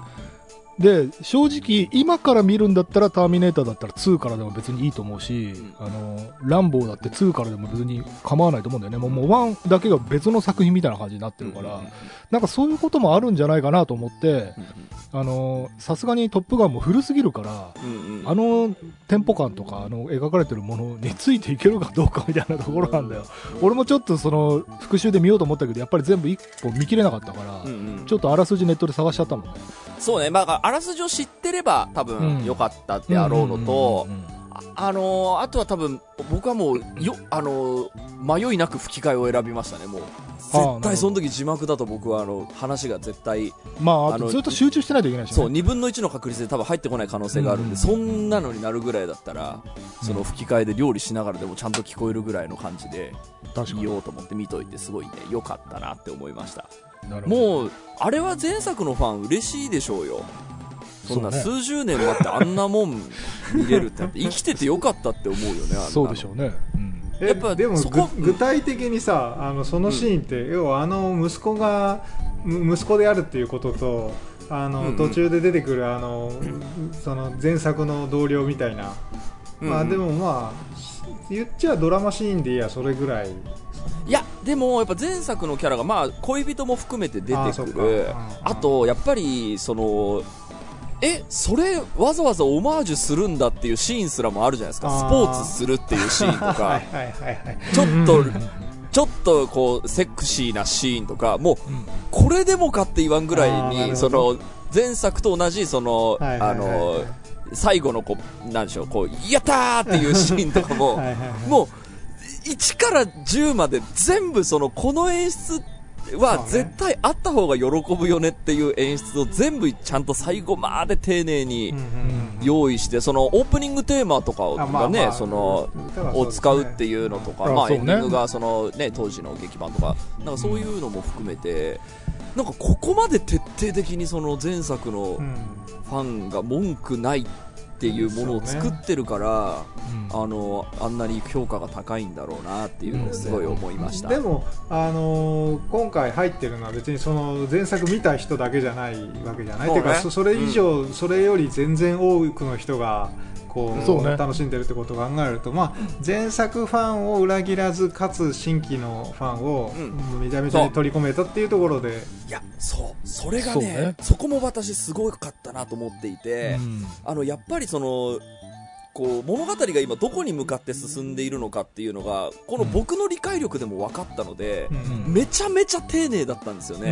で正直今から見るんだったら「ターミネーター」だったら2からでも別にいいと思うし、あのランボーだって2からでも別に構わないと思うんだよね。もうもう1だけが別の作品みたいな感じになってい。るから、うんうんなんかそういうこともあるんじゃないかなと思ってうんうん。あのさすがに「トップガン」も古すぎるからうんうん。あのテンポ感とかあの描かれてるものについていけるかどうかみたいなところなんだよ。俺もちょっとその復習で見ようと思ったけどやっぱり全部一本見切れなかったから、うんうん。ちょっとあらすじネットで探しちゃったもんねそうね、まあ、あらすじを知ってれば多分うん。良かったってあろうのとああのーあとは多分、僕はもう、よ、あのー迷いなく吹き替えを選びましたね、もう。絶対その時字幕だと僕は、あの、話が絶対、まあああのとずっと集中してないといけないし、ね、そう、2分の1の確率で多分入ってこない可能性があるんで、うんそんなのになるぐらいだったら、その吹き替えで料理しながらでもちゃんと聞こえるぐらいの感じで、見ようと思って見といて、すごいね、良かったなって思いました。もう、あれは前作のファン嬉しいでしょうよ。そんな数十年待ってあんなもん見れるってなって 生きててよかったって思うよね、そうでしょうね、うん、えやっぱでもそこぐ具体的にさあのそのシーンって、要はあの息子がむ息子であるっていうこととあの、うんうん。途中で出てくるあのその前作の同僚みたいな、まあでもまあ言っちゃドラマシーンでいやそれぐらいいやでもやっぱ前作のキャラがまあ恋人も含めて出てくる。うんあとやっぱりそのえそれわざわざオマージュするんだっていうシーンすらもあるじゃないですか。スポーツするっていうシーンと はいかちょっとちょっとこうセクシーなシーンとかもうこれでもかって言わんぐらいにその前作と同じそのはいはいあの最後のこうなんでしょうこうやったーっていうシーンとかも もう1から10まで全部そのこの演出は絶対あった方が喜ぶよねっていう演出を全部ちゃんと最後まで丁寧に用意してそのオープニングテーマとかがねそのを使うっていうのとか、あまあ、エンディングがその、ね、当時の劇版とかなんかそういうのも含めて、なんかここまで徹底的にその前作のうん。ファンが文句ないっていうものを作ってるから、あのあんなに評価が高いんだろうなっていうのをすごい思いました。でも、あのー今回入ってるのは別にその前作見た人だけじゃないわけじゃない、ね。てかそそれ以上、それより全然多くの人がこうそうね。楽しんでるってことを考えると、まあ、前作ファンを裏切らずかつ新規のファンをうん。めちゃめちゃに取り込めたっていうところで、いやそう。それがねね。そこも私すごかったなと思っていて、あのやっぱりそのこう物語が今どこに向かって進んでいるのかっていうのがこの僕の理解力でも分かったので、うんめちゃめちゃ丁寧だったんですよね、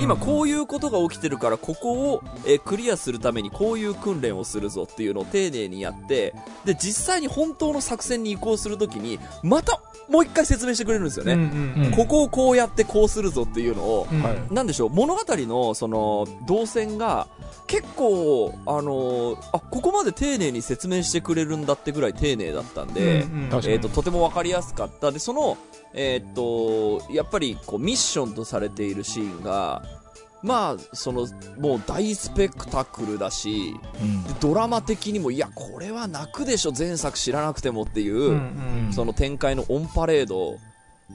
今こういうことが起きてるからここを、えークリアするためにこういう訓練をするぞっていうのを丁寧にやってで実際に本当の作戦に移行するときにまたもう一回説明してくれるんですよね、うんうんうん。ここをこうやってこうするぞっていうのを、うんはい。なんでしょう物語のその動線が結構あのーあここまで丁寧に説明してくれるんだってぐらい丁寧だったんで、うんうん。えー、ととても分かりやすかった。でその、えー、とやっぱりこうミッションとされているシーンがまあそのもう大スペクタクルだしうん。でドラマ的にもいやこれは泣くでしょ前作知らなくてもっていう、うんうん。その展開のオンパレード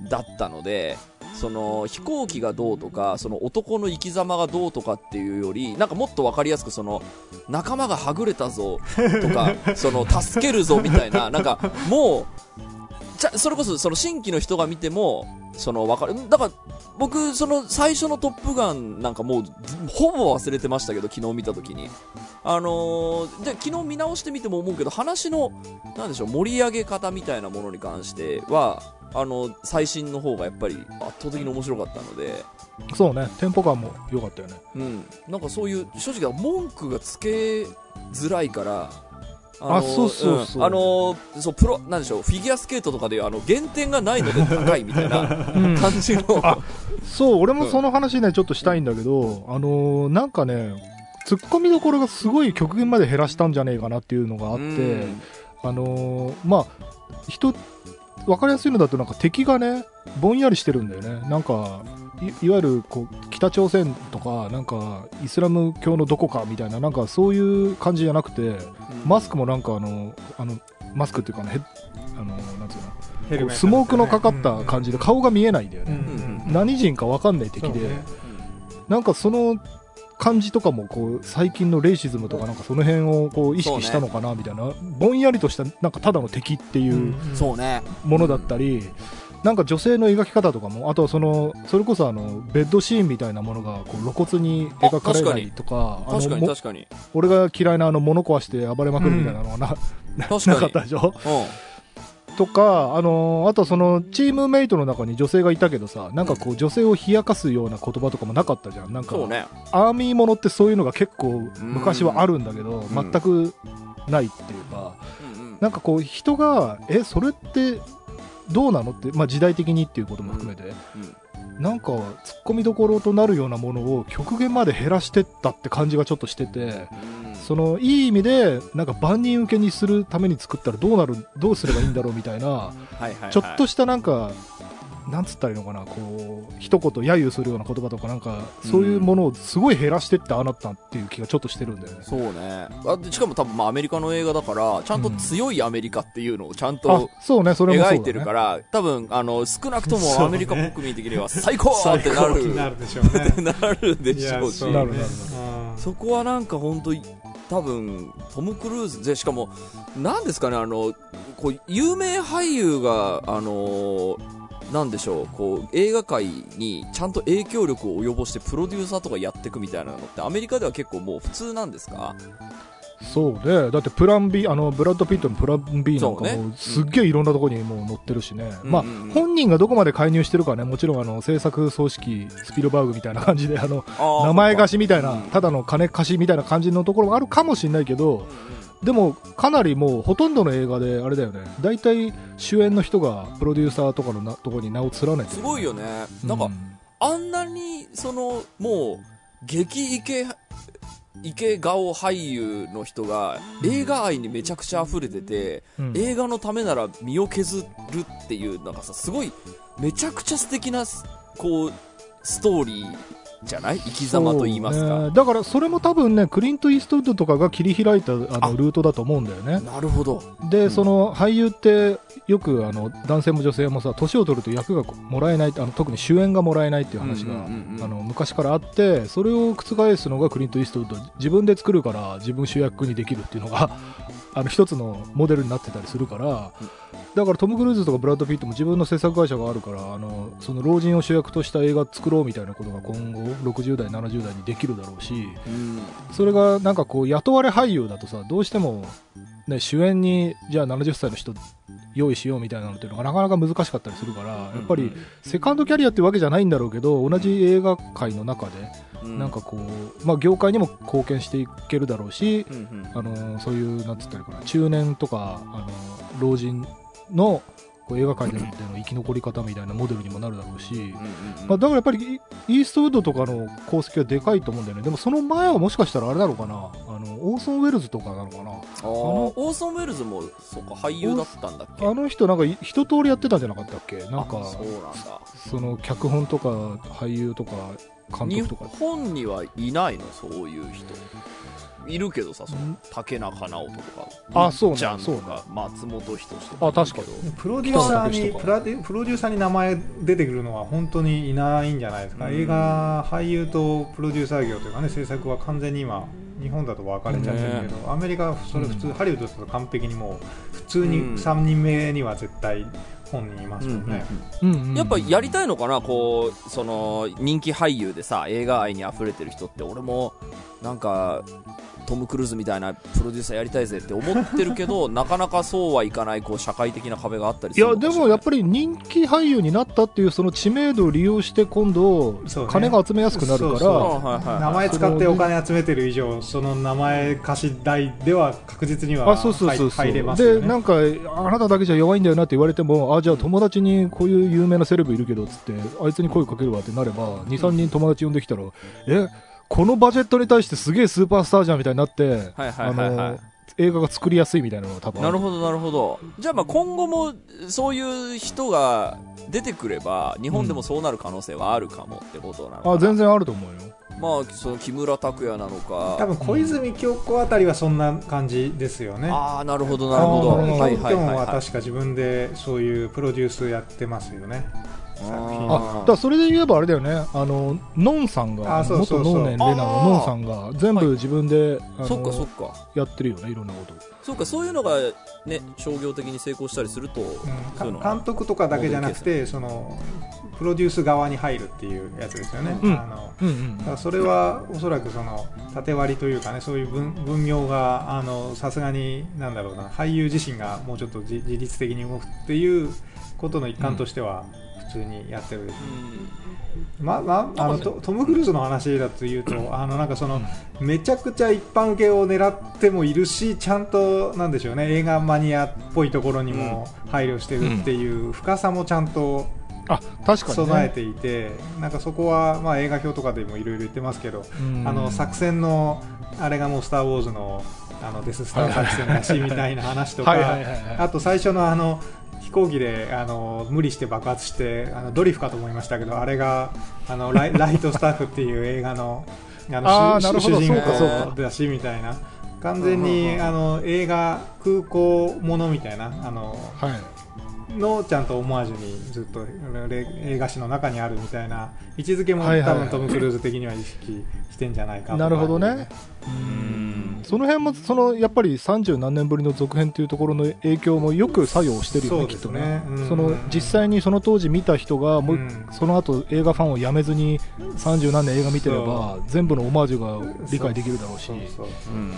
だったのでその飛行機がどうとかその男の生き様がどうとかっていうよりなんかもっと分かりやすくその仲間がはぐれたぞとか その助けるぞみたいななんかもうじゃそれこそその新規の人が見てもその分かる。だから僕その最初の「トップガン」なんかもうほぼ忘れてましたけど昨日見た時に。あのーで昨日見直してみても思うけど話のなんでしょう盛り上げ方みたいなものに関してはあの最新の方がやっぱり圧倒的に面白かったので、そうね。テンポ感も良かったよね。うん、なんかそういう正直文句がつけづらいからあそうそうそう。ん。あのーそうプロなんでしょうフィギュアスケートとかであの減点がないので 高いみたいなうん。感じの、あそう俺もその話ねちょっとしたいんだけど、あのーなんかね突っ込みどころがすごい極限まで減らしたんじゃねえかなっていうのがあって、うん。あのーまあ人分かりやすいのだとなんか敵がねぼんやりしてるんだよね。なんかいいわゆるこう北朝鮮とかなんかイスラム教のどこかみたいななんかそういう感じじゃなくてマスクもなんかあのあのマスクっていうかねあのなんつうのスモークのかかった感じで顔が見えないんだようんね、うん。何人か分かんない敵で、そうね。なんかその感じとかもこう最近のレイシズムとかなんかその辺をこう意識したのかなみたいな、ぼんやりとしたなんかただの敵っていうものだったり、なんか女性の描き方とかもあとはそのそれこそあのベッドシーンみたいなものがこう露骨に描かれないとかあ確かのもに確かに。俺が嫌いなあの物壊して暴れまくるみたいなのがな,、確かに。なかったでしょ？うん。とか、あのーあとそのチームメイトの中に女性がいたけどさなんかこう女性を冷やかすような言葉とかもなかったじゃん。なんかね。アーミーものってそういうのが結構昔はあるんだけど、ん。全くないっていうか、うんうん。なんかこう人がえそれってどうなのって、まあ、時代的にっていうことも含めて、なんか突っ込みどころとなるようなものを極限まで減らしてったって感じがちょっとしてて。うん。そのいい意味でなんか万人受けにするために作ったらどうなるどうすればいいんだろうみたいな。はい。ちょっとしたなんかなんつったらいいのかなこう一言揶揄するような言葉とかなんかそういうものをすごい減らしてってああなったっていう気がちょっとしてるんだよね、そうね。あでしかも多分まあアメリカの映画だからちゃんと強いアメリカっていうのをちゃんあとそうねそれもそうだ、ね、描いてるから、多分あの少なくともアメリカ国民的には最高ってなる。になるでしょうね。なるでしょうしいやそうね。なるなるうん。そこはなんか本当多分トム・クルーズでしかもなんですかねあのこう有名俳優があのなんでしょう。こう映画界にちゃんと影響力を及ぼしてプロデューサーとかやっていくみたいなのってアメリカでは結構もう普通なんですか？そうね。だってプラン B あのブラッド・ピットのプラン B なんかもうすっげえいろんなところにもう載ってるしね、まあうんうん。うん本人がどこまで介入してるかねもちろんあの制作組織スピルバーグみたいな感じであの名前貸しみたいなうんただの金貸しみたいな感じのところもあるかもしれないけどでもかなりもうほとんどの映画であれだよね。大体主演の人がプロデューサーとかのなところに名を連ねて。るすごいよね。なんか、うあんなにそのもう激イケイケ顔俳優の人が映画愛にめちゃくちゃ溢れてて、うん。映画のためなら身を削るっていうなんかさすごいめちゃくちゃ素敵なこうストーリーじゃない生き様と言いますか、ね。だからそれも多分ねクリント・イーストウッドとかが切り開いたあのあ。ルートだと思うんだよね。なるほど。で、うん。その俳優ってよくあの男性も女性もさ年を取ると役がもらえないあの特に主演がもらえないっていう話が、あの昔からあってそれを覆すのがクリント・イーストウッド。自分で作るから自分主役にできるっていうのがあの一つのモデルになってたりするから、だからトム・クルーズとかブラッド・ピットも自分の制作会社があるからあのその老人を主役とした映画作ろうみたいなことが今後60代70代にできるだろうしうん。それがなんかこう雇われ俳優だとさどうしても、ね、主演にじゃあ70歳の人用意しようみたいなのっていうのがなかなか難しかったりするからやっぱりセカンドキャリアってわけじゃないんだろうけど同じ映画界の中でうん。なんかこう、まあ、業界にも貢献していけるだろうしあのそういうなんつったらいいかな中年とかあの老人のこう映画界での生き残り方みたいなモデルにもなるだろうし。まあ、だからやっぱりイイーストウッドとかの功績はでかいと思うんだよね、でもその前はもしかしたらあれだろうかな、あのオーソン・ウェルズとかなのかな、あーオーソン・ウェルズもそうか俳優だったんだっけ？あの人、なんかい一通りやってたんじゃなかったっけ、なんかあそうなんだ。その脚本とか俳優とか監日督とか、本にはいないの？そういう人いるけどさその竹中直人とかあそうねちゃんうか松本人志とあ確かに。プロデューサーにプラデプロデューサーに名前出てくるのは本当にいないんじゃないですか、うん。映画俳優とプロデューサー業というかね制作は完全に今日本だと分かれちゃってるけど、アメリカはそれ普通、うん。ハリウッドだと完璧にもう普通にうん。3人目には絶対本人いますもんね、うんうん。やっぱやりたいのかなこうその人気俳優でさ映画愛に溢れてる人って俺もなんかトム・クルーズみたいなプロデューサーやりたいぜって思ってるけど なかなかそうはいかないこう社会的な壁があったりすいやるい。でもやっぱり人気俳優になったっていうその知名度を利用して今度金が集めやすくなるから名前使ってお金集めてる以上その名前貸し代では確実にはあそうそうそうそう。入入れますよね。でなんかあなただけじゃ弱いんだよなって言われてもあじゃあ友達にこういう有名なセレブいるけどっつってあいつに声かけるわってなれば23人友達呼んできたらえこのバジェットに対してすげえスーパースターじゃんみたいになってはいはいあはいはい。の映画が作りやすいみたいなのが多分。あなるほどなるほど。じゃあまあ今後もそういう人が出てくれば日本でもそうなる可能性はあるかもってことなのかな、あ全然あると思うよ。まあその木村拓哉なのか。多分小泉京子あたりはそんな感じですよね。ああなるほどなるほど。はいはいキョンははい。はい確か自分でそういうプロデュースやってますよね作品。あだそれで言えばあれだよね。あのノンさんがあそうそうそう。元ノーネンレナのノンさんが全部自分で、そっかそっか。やってるよねいろんなこと。そうかそういうのがね商業的に成功したりすると、うん。監督とかだけじゃなくてそのプロデュース側に入るっていうやつですよね、うん。あのうんうんだからそれはおそらくその縦割りというかねそういう分分業があのさすがになんだろうな俳優自身がもうちょっと自自律的に動くっていうことの一環としては普通にやってる、ままあのトトム・クルーズの話だというとあのなんかそのめちゃくちゃ一般受けを狙ってもいるしちゃんとなんでしょうね映画マニアっぽいところにも配慮してるっていう深さもちゃんとあ確かに、ね、備えていて、なんかそこは、まあ、映画表とかでもいろいろ言ってますけど、うん。あの作戦のあれがもう「スター・ウォーズの」あのデススター作戦だしみたいな話とかあと最初のあの飛行機であの無理して爆発してあのドリフかと思いましたけどあれがあのライ ライトスタッフっていう映画のあの主あ主人公だしみたいな。完全にあの映画空港ものみたいなあのはいのちゃんとオマージュにずっとレ映画史の中にあるみたいな位置づけもはいはいはい。多分トム・クルーズ的には意識してんじゃないかとなるほどね。うん。その辺もそのやっぱり30何年ぶりの続編というところの影響もよく作用してるよねそうですきっとね。その実際にその当時見た人がもう、うんその後映画ファンをやめずに30何年映画見てれば全部のオマージュが理解できるだろうし。そうそう。うん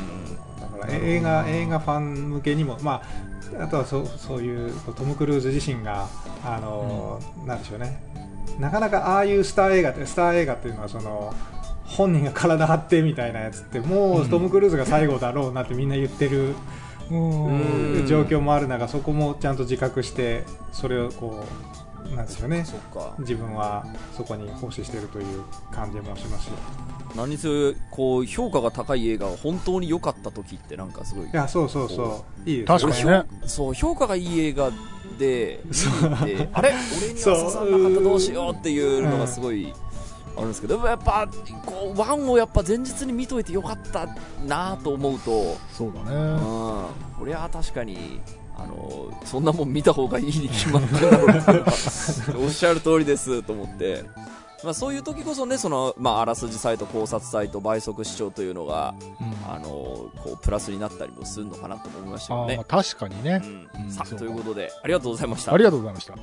だからえ映画映画ファン向けにも、まあ、あとはそうそういうトム・クルーズ自身が、あのなんでしょうね、なかなかああいうスター映画ってスター映画っていうのはその本人が体張ってみたいなやつってもうトム・クルーズが最後だろうなってみんな言ってるうんうん。状況もある中そこもちゃんと自覚してそれをこうなんですよね。そっか。自分はそこに奉仕しているという感じもしますし。何せこう評価が高い映画が本当に良かった時ってなんかすごい。いやそうそうそう。いいですよ確かにね。そう評価がいい映画で見てあれ？俺には刺さんなかったどうしようっていうのがすごいあるんですけどでもやっぱこうワンをやっぱ前日に見といてよかったなと思うとそうだうん。ねこれは確かにあのそんなもん見た方がいいに決まってるおっしゃる通りですと思って、まあ、そういう時こそねその、まあ、あらすじサイト考察サイト倍速視聴というのがうん。あのこうプラスになったりもするのかなと思いましたよね。確かにね。うん。さあうんそうか。ということでありがとうございました。ありがとうございました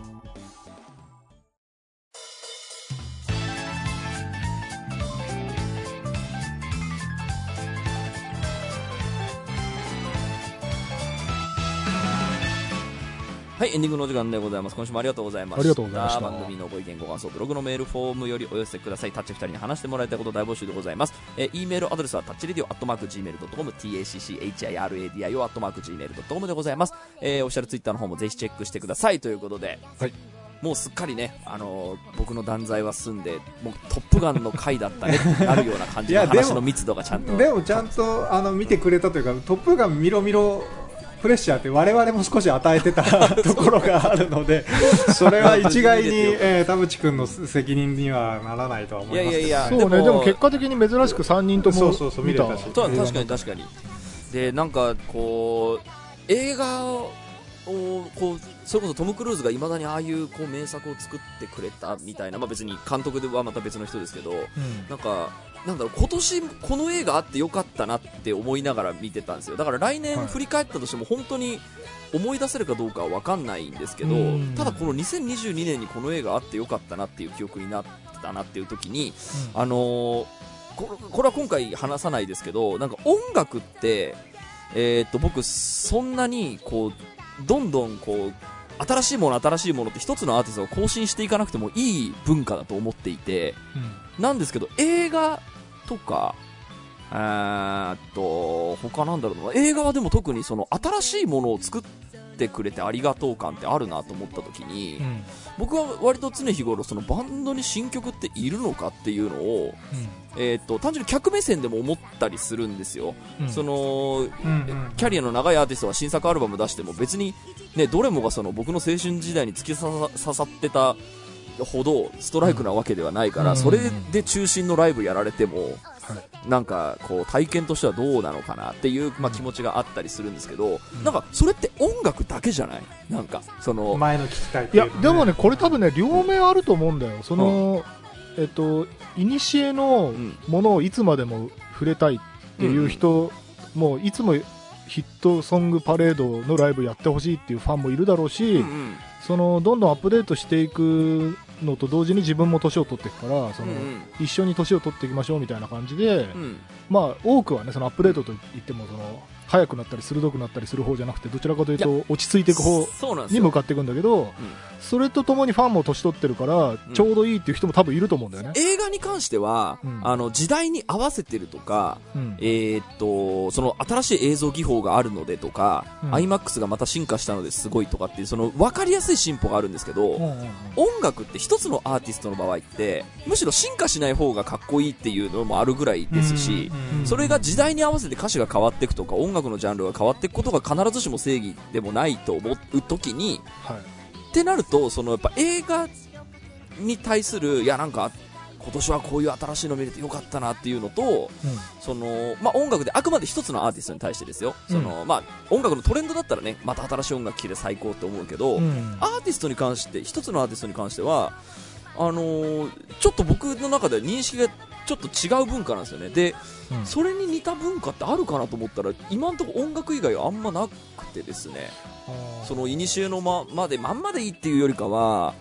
はい、エンディングのお時間でございます。今週もありがとうございました。ありがとうございました番組のご意見、ご感想、ブログのメールフォームよりお寄せください。タッチ2人に話してもらいたいこと大募集でございます。えー、E メールアドレスはタッチレディオアットマーク Gmail.com、tacchiradio アットマーク Gmail.com でございます。えー、オフィシャルツイッターの方もぜひチェックしてください。ということで、はいもうすっかりね、あのー僕の断罪は済んで、もうトップガンの回だったねって なるような感じの話の密度がちゃんと。でもちゃんとあの見てくれたというか「トップガン」みろみろプレッシャーって我々も少し与えてた ところがあるのでそれは一概に、えー田淵君の責任にはならないとは思いますいやいやいや、そうねでも結果的に珍しく3人ともそうそうそう見れたし。確かに確かに。でなんかこう映画をこうそれこそトム・クルーズがいまだにああいうこう名作を作ってくれたみたいな、まあ、別に監督ではまた別の人ですけどうん。なんかなんだろう今年この映画あってよかったなって思いながら見てたんですよ。だから来年はい。振り返ったとしても本当に思い出せるかどうかは分かんないんですけどうん。ただこの2022年にこの映画あってよかったなっていう記憶になったなっていう時にあのーここれは今回話さないですけどなんか音楽って、えーっと僕そんなにこうどんどんこう新しいもの新しいものって一つのアーティストを更新していかなくてもいい文化だと思っていてなんですけど映画とかえーっと他なんだろうな。映画はでも特にその新しいものを作ってくれてありがとう感ってあるなと思った時に、うん。僕は割と常日頃そのバンドに新曲っているのかっていうのを、えー、と単純に客目線でも思ったりするんですよ、うん。そのうんうんキャリアの長いアーティストは新作アルバム出しても別に、ね、どれもがその僕の青春時代に突き刺さってたほどストライクなわけではないから、うん。それで中心のライブやられても、はいなんかこう体験としてはどうなのかなっていう、まあ、気持ちがあったりするんですけど、なんかそれって音楽だけじゃない？なんかその、前の聞きたいいやでもねこれ多分ね両面あると思うんだよ。その、えっと古のうん。ものをいつまでも触れたいっていう人、もういつもヒットソングパレードのライブやってほしいっていうファンもいるだろうし、うんうん。そのどんどんアップデートしていくのと同時に自分も年を取っていくからその、うんうん。一緒に年を取っていきましょうみたいな感じで、うん。まあ多くはねそのアップデートといってもその速くなったり鋭くなったりする方じゃなくてどちらかというと落ち着いていく方に向かっていくんだけど、それとともにファンも年取ってるから、ちょうどいいっていう人も多分いると思うんだよね。映画に関しては、うん。あの時代に合わせてるとか、うん。えーっとその新しい映像技法があるのでとか、うん。iMAX がまた進化したのですごいとかっていうその分かりやすい進歩があるんですけど、音楽って一つのアーティストの場合ってむしろ進化しない方がかっこいいっていうのもあるぐらいですし、うん。それが時代に合わせて歌詞が変わっていくとか音楽のジャンルが変わっていくことが必ずしも正義でもないと思う時に、はい。ってなると、そのやっぱ映画に対する、いやなんか、今年はこういう新しいの見れてよかったなっていうのと、その、まあ、音楽であくまで一つのアーティストに対してですよ。その、まあ、音楽のトレンドだったらね、また新しい音楽聴けて最高って思うけど、うんうん。アーティストに関して、一つのアーティストに関しては、あのーちょっと僕の中では認識がちょっと違う文化なんですよね。で、うん。それに似た文化ってあるかなと思ったら、今のところ音楽以外はあんまなくてですね、その、古のままで、まんまでいいっていうよりかは、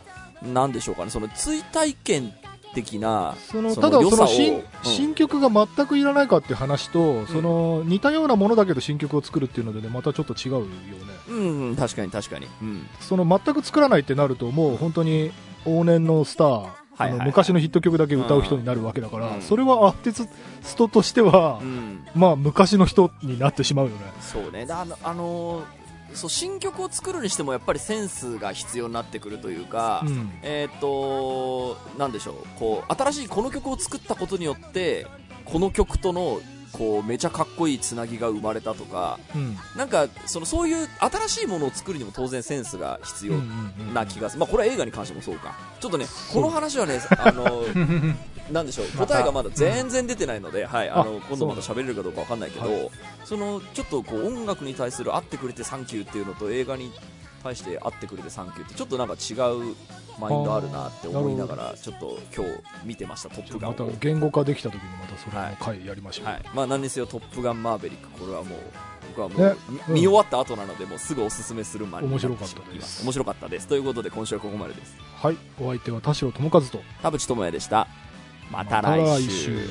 なんでしょうかね、その追体験的な、そのそただその新,、うん。新曲が全くいらないかっていう話と、その似たようなものだけど新曲を作るっていうのでねまたちょっと違うよね。うん、うん確かに確かに。うん。その全く作らないってなるともう本当に往年のスター、あの昔のヒット曲だけ歌う人になるわけだから、うん。それはアーティストとしては、うん。まあ昔の人になってしまうよね。そうね。であの、あのーそう、新曲を作るにしてもやっぱりセンスが必要になってくるというか、うん。えっ、と、なんでしょう、こう、新しいこの曲を作ったことによって、この曲との、こう、めちゃかっこいいつなぎが生まれたとか、うん。なんか、その、そういう新しいものを作るにも当然センスが必要な気がする。まあ、これは映画に関してもそうか。ちょっとね、この話はね、あの、なんでしょう、答えがまだ全然出てないので、はい、あの、あ今度また喋れるかどうかわかんないけど、はその、ちょっとこう、音楽に対する会ってくれてサンキューっていうのと映画に対して会ってくれてサンキューって、ちょっとなんか違うマインドあるなって思いながら、ちょっと今日見てました、トップガン。またを。言語化できた時にまたそれの回やりましょう、はい。まあ、何にせよトップガンマーヴェリック、これはもう、僕はもう、ね。うん。見終わった後なので、もうすぐおすすめするまいます。面白かったです。面白かったです。ということで、今週はここまでです。はい、お相手は田代智和と。田淵智也でした。またまた来来週週